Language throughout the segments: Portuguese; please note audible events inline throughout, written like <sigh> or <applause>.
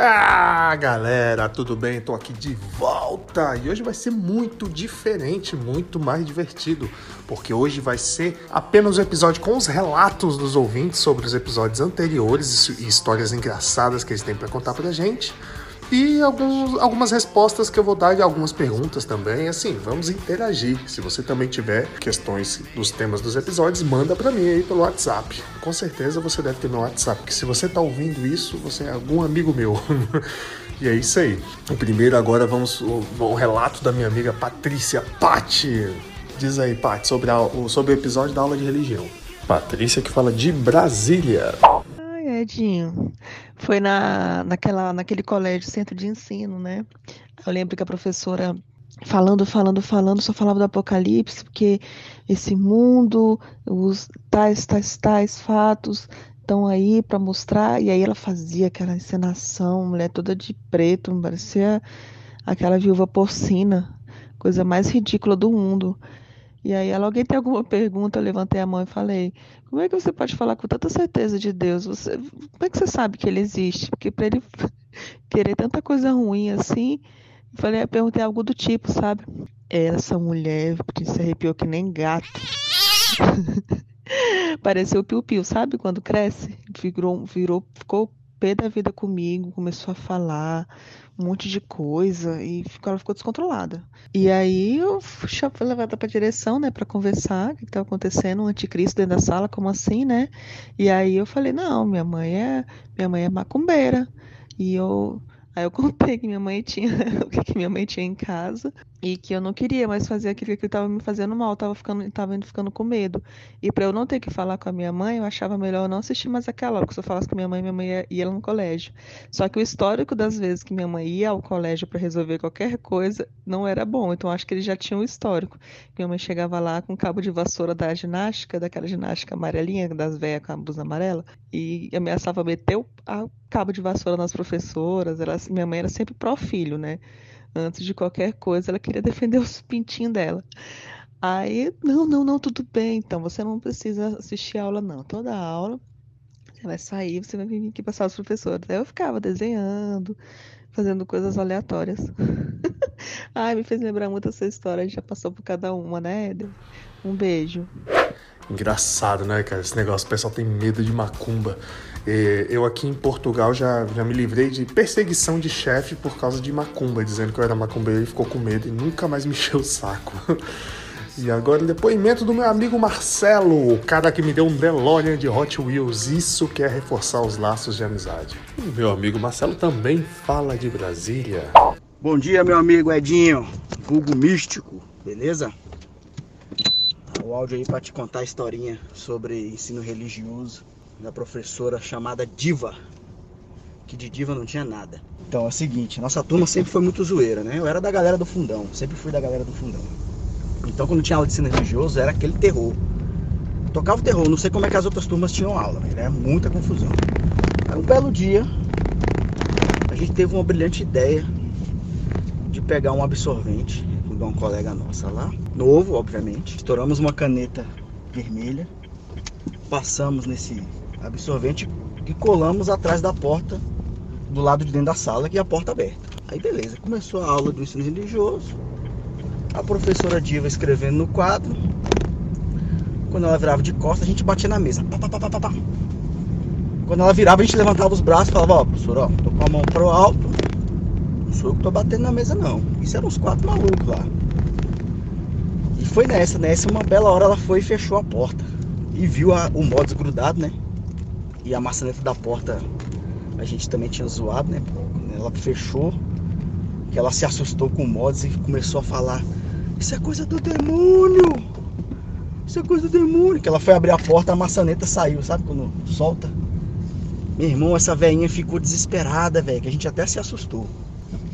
Ah, galera, tudo bem? Tô aqui de volta e hoje vai ser muito diferente, muito mais divertido, porque hoje vai ser apenas um episódio com os relatos dos ouvintes sobre os episódios anteriores e histórias engraçadas que eles têm para contar pra gente. E alguns, algumas respostas que eu vou dar de algumas perguntas também. Assim, vamos interagir. Se você também tiver questões dos temas dos episódios, manda para mim aí pelo WhatsApp. Com certeza você deve ter meu WhatsApp, porque se você tá ouvindo isso, você é algum amigo meu. <laughs> e é isso aí. O primeiro agora vamos o, o relato da minha amiga Patrícia Patti. Diz aí, Patti, sobre, sobre o episódio da aula de religião. Patrícia que fala de Brasília. Edinho. Foi na, naquela, naquele colégio, centro de ensino, né? Eu lembro que a professora falando, falando, falando, só falava do apocalipse, porque esse mundo, os tais, tais, tais fatos estão aí para mostrar, e aí ela fazia aquela encenação, mulher toda de preto, parecia aquela viúva porcina, coisa mais ridícula do mundo. E aí, ela, alguém tem alguma pergunta? Eu levantei a mão e falei: Como é que você pode falar com tanta certeza de Deus? Você, como é que você sabe que ele existe? Porque para ele <laughs> querer tanta coisa ruim assim, eu falei, eu perguntei algo do tipo, sabe? Essa mulher se arrepiou que nem gato. <laughs> Pareceu piu-piu, sabe? Quando cresce, virou, virou, ficou pé da vida comigo, começou a falar um monte de coisa e ficou, ela ficou descontrolada. E aí eu fui levada para a direção, né, para conversar o que estava acontecendo, um anticristo dentro da sala, como assim, né? E aí eu falei: "Não, minha mãe é, minha mãe é macumbeira". E eu Aí eu <laughs> contei que minha mãe tinha <laughs> o que minha mãe tinha em casa e que eu não queria mais fazer aquilo que estava me fazendo mal, estava ficando, tava ficando com medo. E para eu não ter que falar com a minha mãe, eu achava melhor eu não assistir mais aquela porque se eu falasse com minha mãe, minha mãe ia, ia no colégio. Só que o histórico das vezes que minha mãe ia ao colégio para resolver qualquer coisa não era bom. Então acho que ele já tinha um histórico. Minha mãe chegava lá com um cabo de vassoura da ginástica, daquela ginástica amarelinha das velhas com a blusa amarela, e ameaçava meter o cabo de vassoura nas professoras. Ela, minha mãe era sempre pró-filho, né? Antes de qualquer coisa, ela queria defender os pintinhos dela. Aí, não, não, não, tudo bem, então você não precisa assistir a aula, não. Toda aula, você vai sair, você vai vir aqui passar os professores. Aí eu ficava desenhando, fazendo coisas aleatórias. <laughs> Ai, me fez lembrar muito essa história, a gente já passou por cada uma, né, Éder? Um beijo. Engraçado, né, cara? Esse negócio, o pessoal tem medo de macumba. Eu aqui em Portugal já, já me livrei de perseguição de chefe por causa de macumba, dizendo que eu era macumbeiro e ficou com medo e nunca mais me <laughs> encheu o saco. E agora o depoimento do meu amigo Marcelo, o cara que me deu um DeLorean de Hot Wheels. Isso que é reforçar os laços de amizade. O meu amigo Marcelo também fala de Brasília. Bom dia, meu amigo Edinho, vulgo místico, beleza? O áudio aí para te contar a historinha sobre ensino religioso da professora chamada Diva, que de diva não tinha nada. Então é o seguinte, nossa turma sempre foi muito zoeira, né? Eu era da galera do fundão, sempre fui da galera do fundão. Então quando tinha aula de ensino religioso era aquele terror. Tocava o terror, não sei como é que as outras turmas tinham aula, era muita confusão. Aí um belo dia, a gente teve uma brilhante ideia de pegar um absorvente de uma colega nossa lá, novo, obviamente. Estouramos uma caneta vermelha, passamos nesse absorvente e colamos atrás da porta do lado de dentro da sala, que é a porta aberta. Aí beleza, começou a aula do ensino religioso. A professora Diva escrevendo no quadro. Quando ela virava de costas, a gente batia na mesa. Pá, pá, pá, Quando ela virava, a gente levantava os braços e falava, ó, professor, ó, tô com a mão pro alto. Sou eu que tô batendo na mesa, não. Isso eram uns quatro malucos lá. E foi nessa, nessa, uma bela hora ela foi e fechou a porta. E viu a, o modo grudado, né? E a maçaneta da porta a gente também tinha zoado, né? Ela fechou, que ela se assustou com o mods e começou a falar: Isso é coisa do demônio! Isso é coisa do demônio! Que ela foi abrir a porta, a maçaneta saiu, sabe? Quando solta. Meu irmão, essa velhinha ficou desesperada, velho, que a gente até se assustou.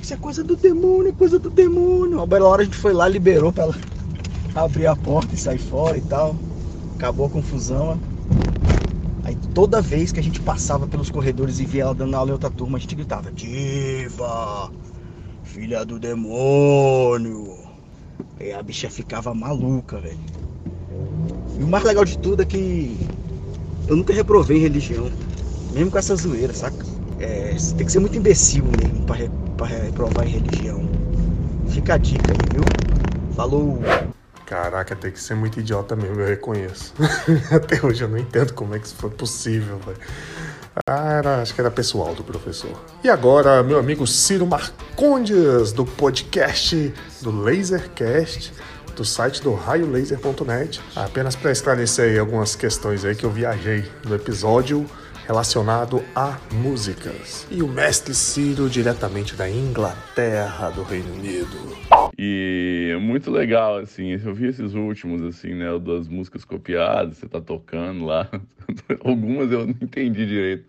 Isso é coisa do demônio, é coisa do demônio. A bela hora a gente foi lá, liberou pra ela abrir a porta e sair fora e tal. Acabou a confusão. Aí toda vez que a gente passava pelos corredores e via ela dando aula em outra turma, a gente gritava: Diva, filha do demônio. E a bicha ficava maluca, velho. E o mais legal de tudo é que eu nunca reprovei religião, mesmo com essa zoeira, saca? Você tem que ser muito imbecil mesmo pra reprovar em religião. Fica a dica aí, viu? Falou! Caraca, tem que ser muito idiota mesmo, eu reconheço. <laughs> Até hoje eu não entendo como é que isso foi possível, velho. Ah, era, acho que era pessoal do professor. E agora, meu amigo Ciro Marcondes, do podcast do Lasercast, do site do raiolaser.net. Apenas para esclarecer aí algumas questões aí que eu viajei no episódio relacionado a músicas. E o mestre Ciro, diretamente da Inglaterra, do Reino Unido. E é muito legal, assim, eu vi esses últimos, assim, né, das músicas copiadas, você tá tocando lá. <laughs> Algumas eu não entendi direito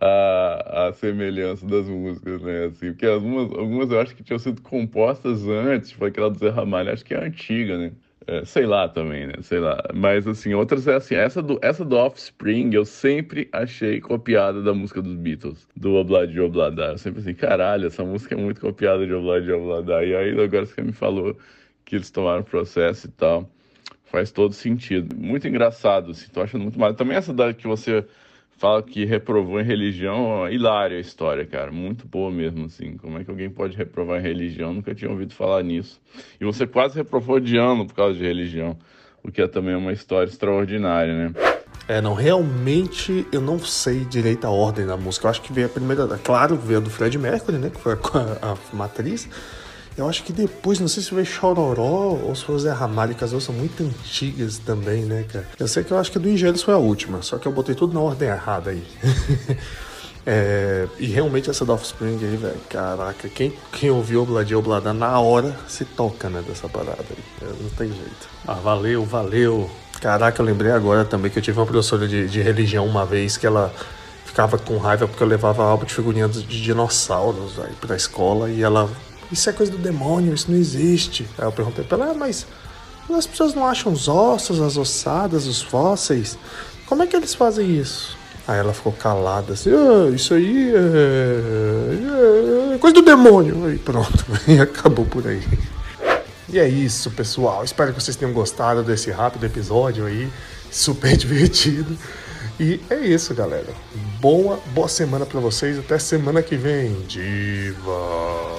a, a semelhança das músicas, né, assim, porque algumas, algumas eu acho que tinham sido compostas antes, tipo aquela do Zé Ramalho, acho que é antiga, né. É, sei lá também, né? Sei lá. Mas assim, outras é assim, essa do, essa do Offspring eu sempre achei copiada da música dos Beatles, do Obladi Oblada. Eu sempre assim, caralho, essa música é muito copiada de Obladi Oblada. E aí agora você me falou que eles tomaram processo e tal. Faz todo sentido. Muito engraçado, assim, tô achando muito mal. Também essa da que você fala que reprovou em religião, hilária a história, cara. Muito boa mesmo, assim. Como é que alguém pode reprovar em religião? Nunca tinha ouvido falar nisso. E você quase reprovou de ano por causa de religião, o que é também uma história extraordinária, né? É, não, realmente eu não sei direito a ordem da música. Eu acho que veio a primeira, claro, veio a do Fred Mercury, né, que foi a, <laughs> a matriz. Eu acho que depois, não sei se foi Chororó ou se foi Zé Ramalho, que as duas são muito antigas também, né, cara? Eu sei que eu acho que a do Engenheiros foi a última, só que eu botei tudo na ordem errada aí. <laughs> é, e realmente essa do Offspring aí, velho, caraca, quem, quem ouviu Obladia Oblada na hora se toca, né, dessa parada aí. É, não tem jeito. Ah, valeu, valeu. Caraca, eu lembrei agora também que eu tive uma professora de, de religião uma vez que ela ficava com raiva porque eu levava álbum de figurinhas de dinossauros aí pra escola e ela isso é coisa do demônio, isso não existe. Aí eu perguntei pra ela, ah, mas as pessoas não acham os ossos, as ossadas, os fósseis? Como é que eles fazem isso? Aí ela ficou calada assim, ah, isso aí é... é coisa do demônio. Aí pronto, <laughs> e acabou por aí. E é isso, pessoal. Espero que vocês tenham gostado desse rápido episódio aí, super <laughs> divertido. E é isso, galera. Boa, boa semana para vocês. Até semana que vem. Diva.